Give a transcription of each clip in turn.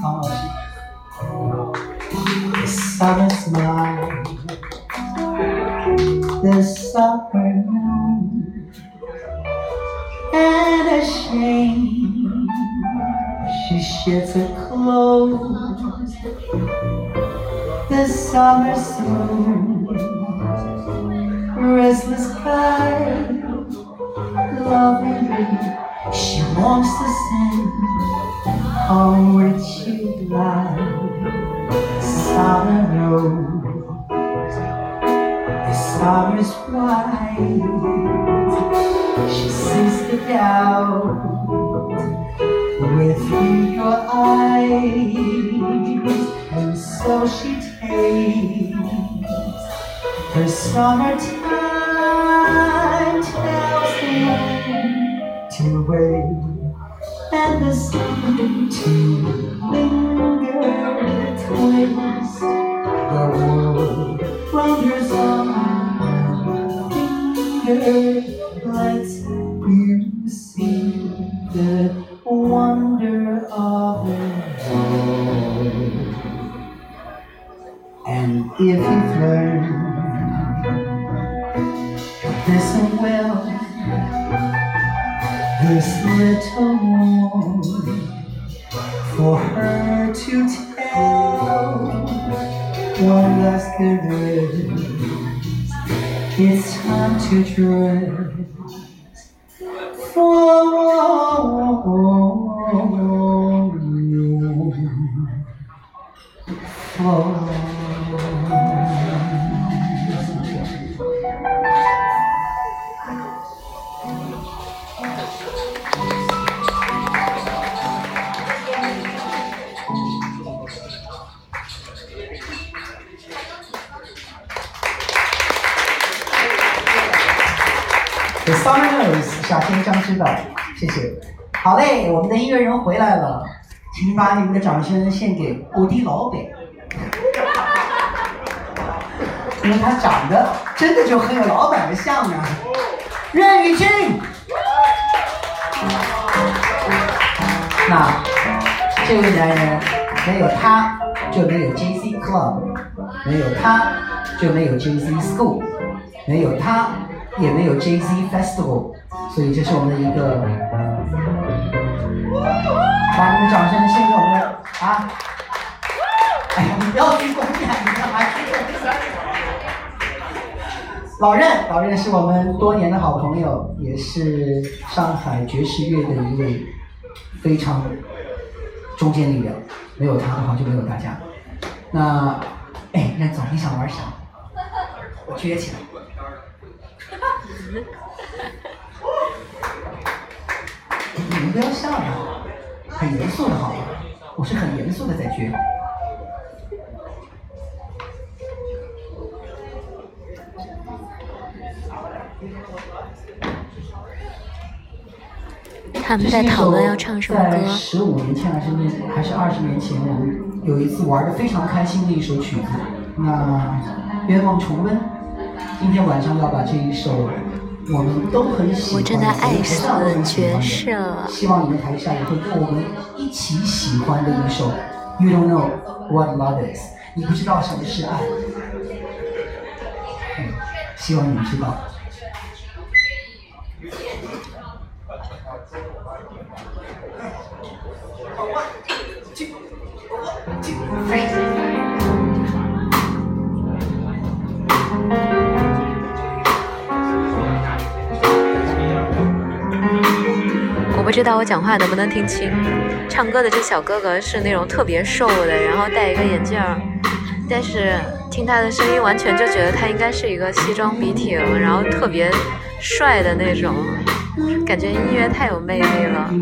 The summer smile, the summer noon, and a shame she sheds her clothes. The summer swoon, restless cry, lovingly she wants to send on which she lies. Summer rose, the summer's white. She sees the doubt with your eyes, and so she takes her summertime tells the wind to wait and the sun to and if you've learned listen well. This little more for her to tell. One last caress. It's time to dress The Summer Knows，夏天将知道，谢谢。好嘞，我们的音乐人回来了，请把你们的掌声献给我的老板，因为他长得真的就很有老板的相啊，任宇君。那这位男人没有他就没有 JC Club，没有他就没有 JC School，没有他也没有 JC Festival，所以这是我们的一个，把你们掌声献给我们啊！哎呀，你不要鞠躬呀，你干嘛鞠躬？老任，老任是我们多年的好朋友，也是上海爵士乐的一位非常中坚力量。没有他的话，就没有大家。那，哎，任总，你想玩啥？我撅起来。你们不要笑呀，很严肃的好吗？我是很严肃的在撅。他们在讨论要唱什么歌。十五年前还是还是二十年前，我们有一次玩的非常开心的一首曲子，那愿望重温。今天晚上要把这一首我们都很喜欢，我真的爱死爵士了。希望你们台下也会跟我们一起喜欢的一首。You don't know what love is，你不知道什么是爱。嗯，希望你们知道。我不知道我讲话能不能听清。唱歌的这小哥哥是那种特别瘦的，然后戴一个眼镜儿，但是听他的声音，完全就觉得他应该是一个西装笔挺，然后特别帅的那种，感觉音乐太有魅力了。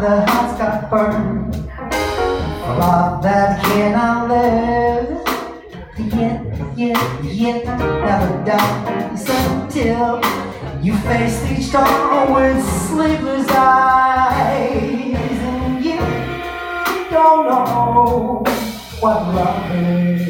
The house got burned. A love that cannot live. Yet, yet, yet, never dies until you face each dawn with sleepless eyes. And you don't know what love is.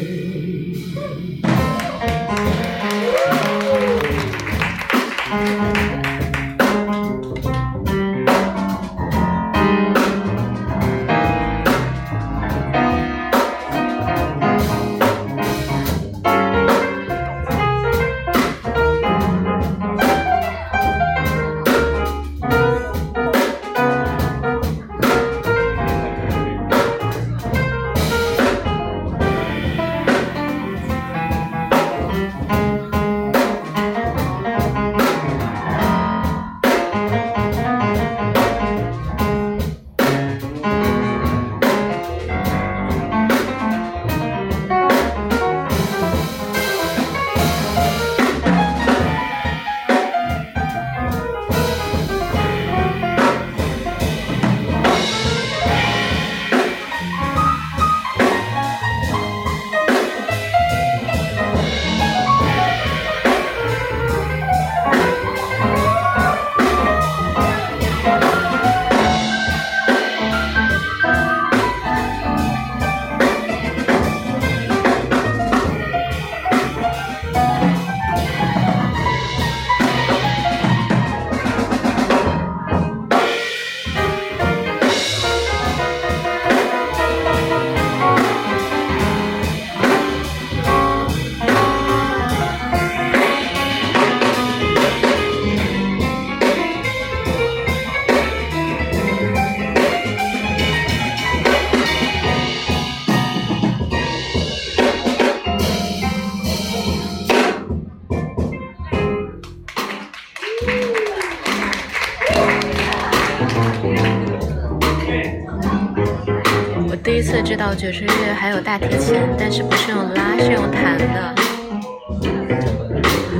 爵士乐还有大提琴，但是不是用拉，是用弹的。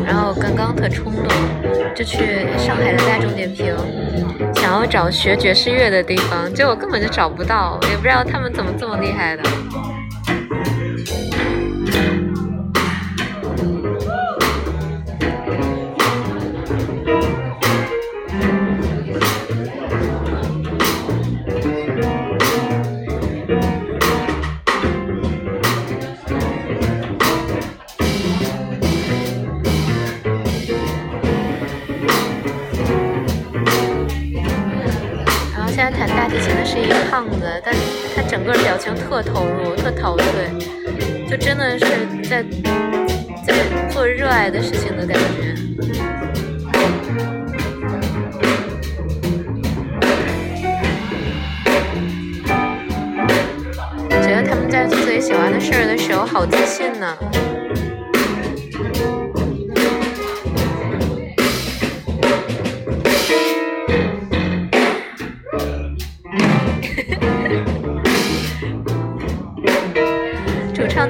然后刚刚特冲动，就去上海的大众点评，想要找学爵士乐的地方，结果根本就找不到，也不知道他们怎么这么厉害的。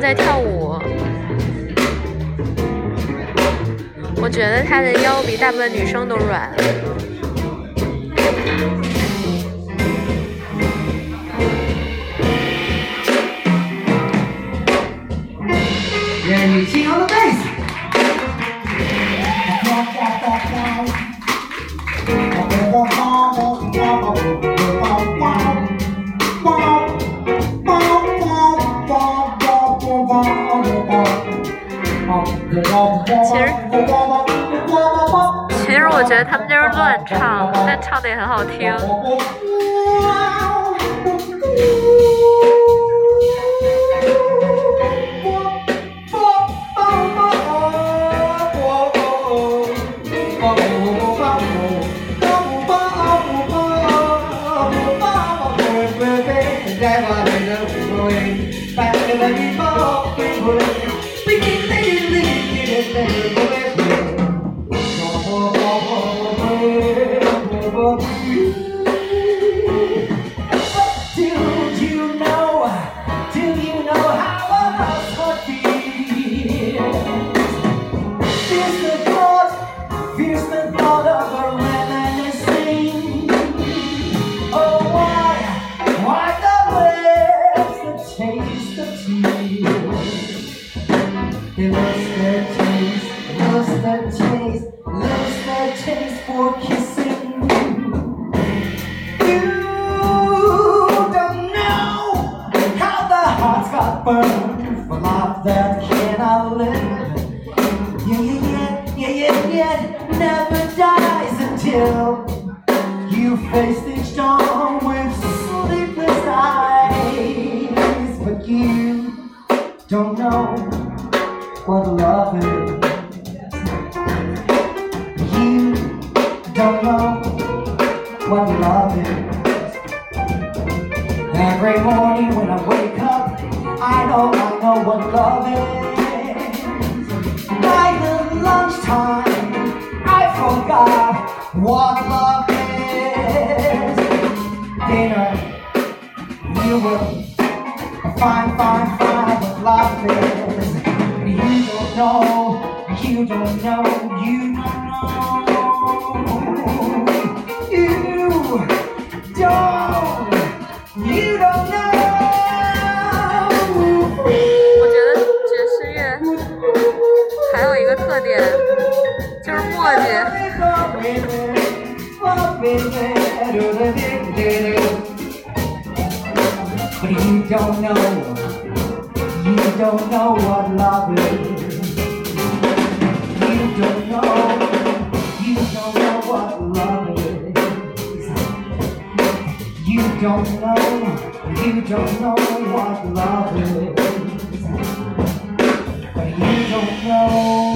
在跳舞，我觉得他的腰比大部分女生都软。觉得他们就是乱唱，但唱的也很好听。 고 Yeah, yeah, yeah, yeah, yeah, yeah, never dies until you face the storm with sleepless eyes. But you don't know what love is. You don't know what love is. Every morning when I wake up, I know I know what love is. time I forgot what love is. Dinner, you will find, find, find what love is. You don't know, you don't know, you don't know. You don't. But you don't know, you don't know what love is. You don't know, you don't know what love is. You don't know, you don't know what love is. But you don't know.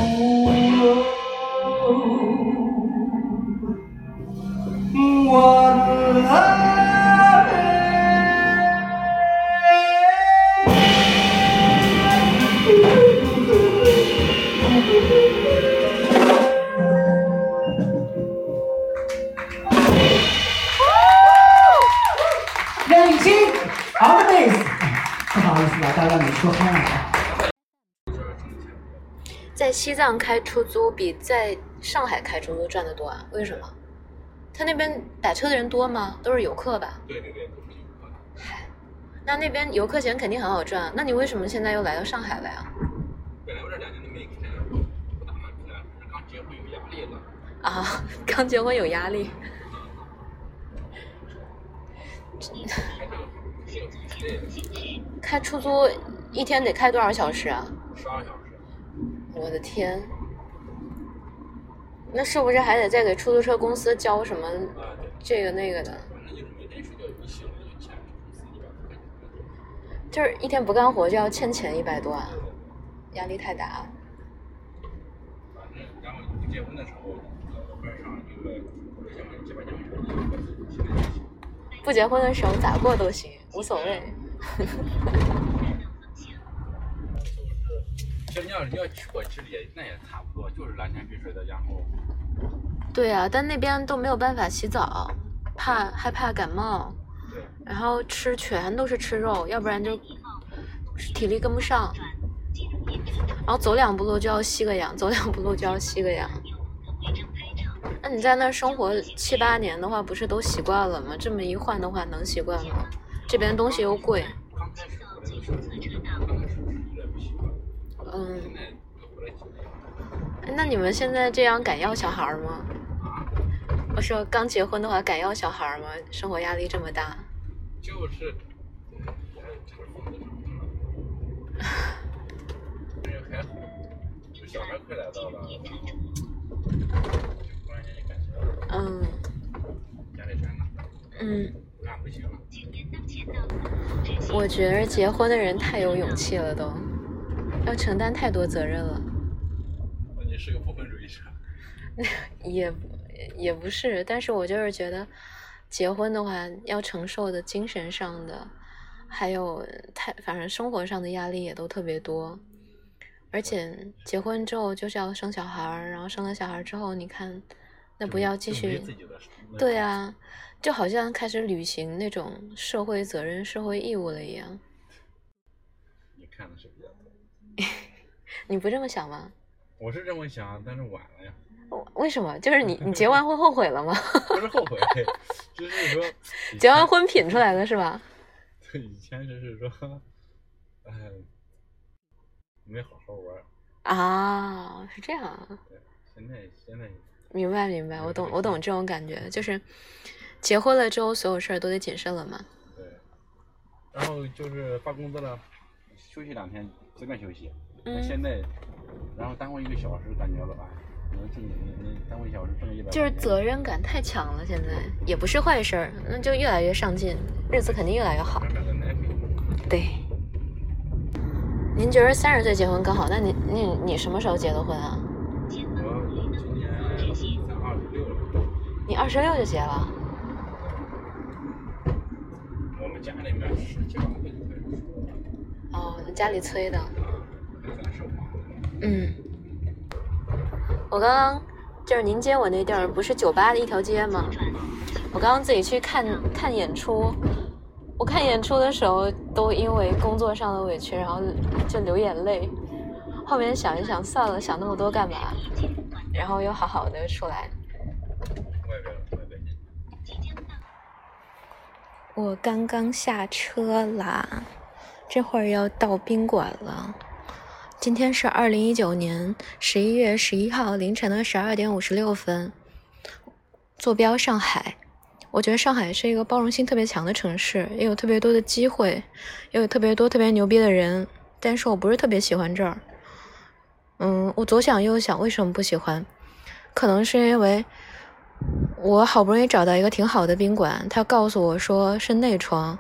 西藏开出租比在上海开出租赚的多啊？为什么？他那边打车的人多吗？都是游客吧？对对对，都是游客。嗨，那那边游客钱肯定很好赚。那你为什么现在又来到上海了呀？本来我这两年都没开，不打算开，刚结婚有压力了。啊，刚结婚有压力。开出租一天得开多少小时啊？十二小时。我的天，那是不是还得再给出租车公司交什么这个那个的？就是一天不干活就要欠钱一百多万，压力太大。不结婚的时候咋过都行，无所谓。其实你要你要去过，其实也那也差不多，就是蓝天碧水的，然后。对啊，但那边都没有办法洗澡，怕害怕感冒。对。然后吃全都是吃肉，要不然就体力跟不上。然后走两步路就要吸个氧，走两步路就要吸个氧。那你在那生活七八年的话，不是都习惯了吗？这么一换的话，能习惯吗？这边东西又贵。嗯，那你们现在这样敢要小孩吗？我说刚结婚的话敢要小孩吗？生活压力这么大。就是，还好，小孩快来到了，就忽然间就感觉嗯嗯，那不行了。我觉得结婚的人太有勇气了都，要承担太多责任了。你是个不婚主义者，也也不是，但是我就是觉得，结婚的话要承受的精神上的，还有太反正生活上的压力也都特别多，而且结婚之后就是要生小孩儿，然后生了小孩儿之后，你看，那不要继续对啊，就好像开始履行那种社会责任、社会义务了一样。你看的是比较多。你不这么想吗？我是这么想，但是晚了呀，为什么？就是你 你结完婚后悔了吗？不是后悔，就是说结完婚品出来的是吧？对，以前就是说，哎，没好好玩儿。啊，是这样啊。对，现在现在明白明白，我懂我懂这种感觉，就是结婚了之后，所有事儿都得谨慎了嘛。对，然后就是发工资了，休息两天随便休息。那嗯现在，然后耽误一个小时，感觉了吧？能挣你你耽误一小时挣一百。就是责任感太强了，现在也不是坏事儿，那就越来越上进，日子肯定越来越好。对。您觉得三十岁结婚更好？那你你你什么时候结的婚啊？我今年才二十六了。你二十六就结了？我们家里面十七八岁就开始说了，哦，家里催的。嗯，我刚刚就是您接我那地儿，不是酒吧的一条街吗？我刚刚自己去看看演出，我看演出的时候都因为工作上的委屈，然后就流眼泪。后面想一想，算了，想那么多干嘛？然后又好好的出来。我刚刚下车啦，这会儿要到宾馆了。今天是二零一九年十一月十一号凌晨的十二点五十六分，坐标上海。我觉得上海是一个包容性特别强的城市，也有特别多的机会，也有特别多特别牛逼的人，但是我不是特别喜欢这儿。嗯，我左想右想，为什么不喜欢？可能是因为我好不容易找到一个挺好的宾馆，他告诉我说是内窗，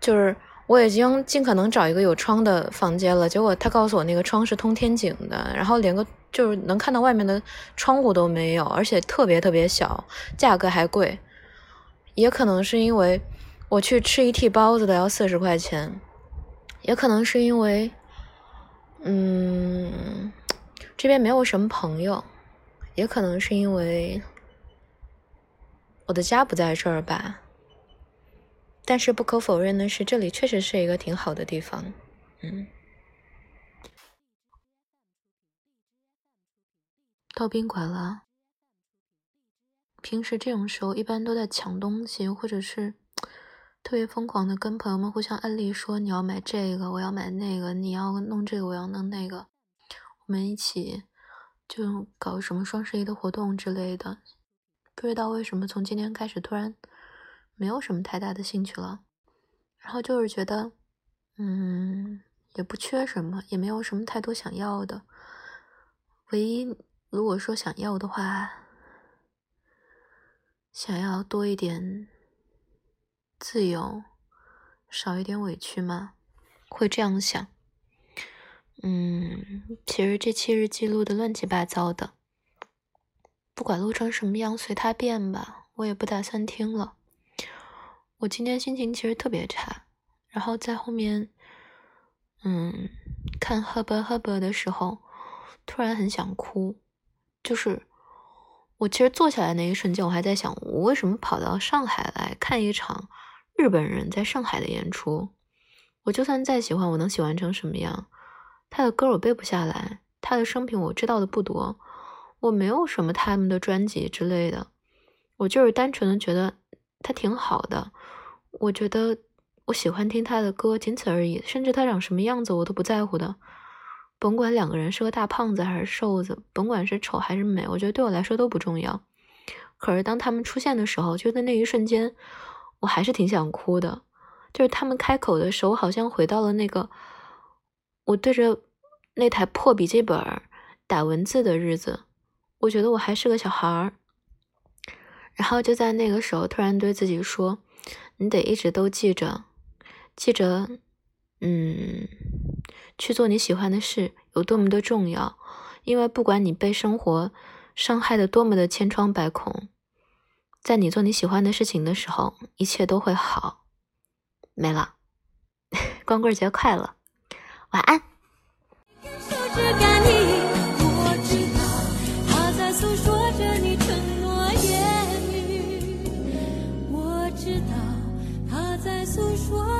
就是我已经尽可能找一个有窗的房间了，结果他告诉我那个窗是通天井的，然后连个就是能看到外面的窗户都没有，而且特别特别小，价格还贵。也可能是因为我去吃一屉包子的要四十块钱，也可能是因为，嗯，这边没有什么朋友，也可能是因为我的家不在这儿吧。但是不可否认的是，这里确实是一个挺好的地方。嗯，到宾馆了。平时这种时候一般都在抢东西，或者是特别疯狂的跟朋友们互相安利说你要买这个，我要买那个，你要弄这个，我要弄那个，我们一起就搞什么双十一的活动之类的。不知道为什么从今天开始突然没有什么太大的兴趣了，然后就是觉得，嗯，也不缺什么，也没有什么太多想要的。唯一如果说想要的话。想要多一点自由，少一点委屈吗？会这样想。嗯，其实这期日记录的乱七八糟的，不管录成什么样，随它变吧。我也不打算听了。我今天心情其实特别差，然后在后面，嗯，看《赫伯赫伯》的时候，突然很想哭，就是。我其实坐下来那一瞬间，我还在想，我为什么跑到上海来看一场日本人在上海的演出？我就算再喜欢，我能喜欢成什么样？他的歌我背不下来，他的生平我知道的不多，我没有什么他们的专辑之类的，我就是单纯的觉得他挺好的，我觉得我喜欢听他的歌，仅此而已。甚至他长什么样子我都不在乎的。甭管两个人是个大胖子还是瘦子，甭管是丑还是美，我觉得对我来说都不重要。可是当他们出现的时候，就在那一瞬间，我还是挺想哭的。就是他们开口的时候，我好像回到了那个我对着那台破笔记本打文字的日子，我觉得我还是个小孩儿。然后就在那个时候，突然对自己说：“你得一直都记着，记着，嗯，去做你喜欢的事有多么的重要。因为不管你被生活伤害的多么的千疮百孔，在你做你喜欢的事情的时候，一切都会好。”没了，光棍节快乐，晚安。诉说。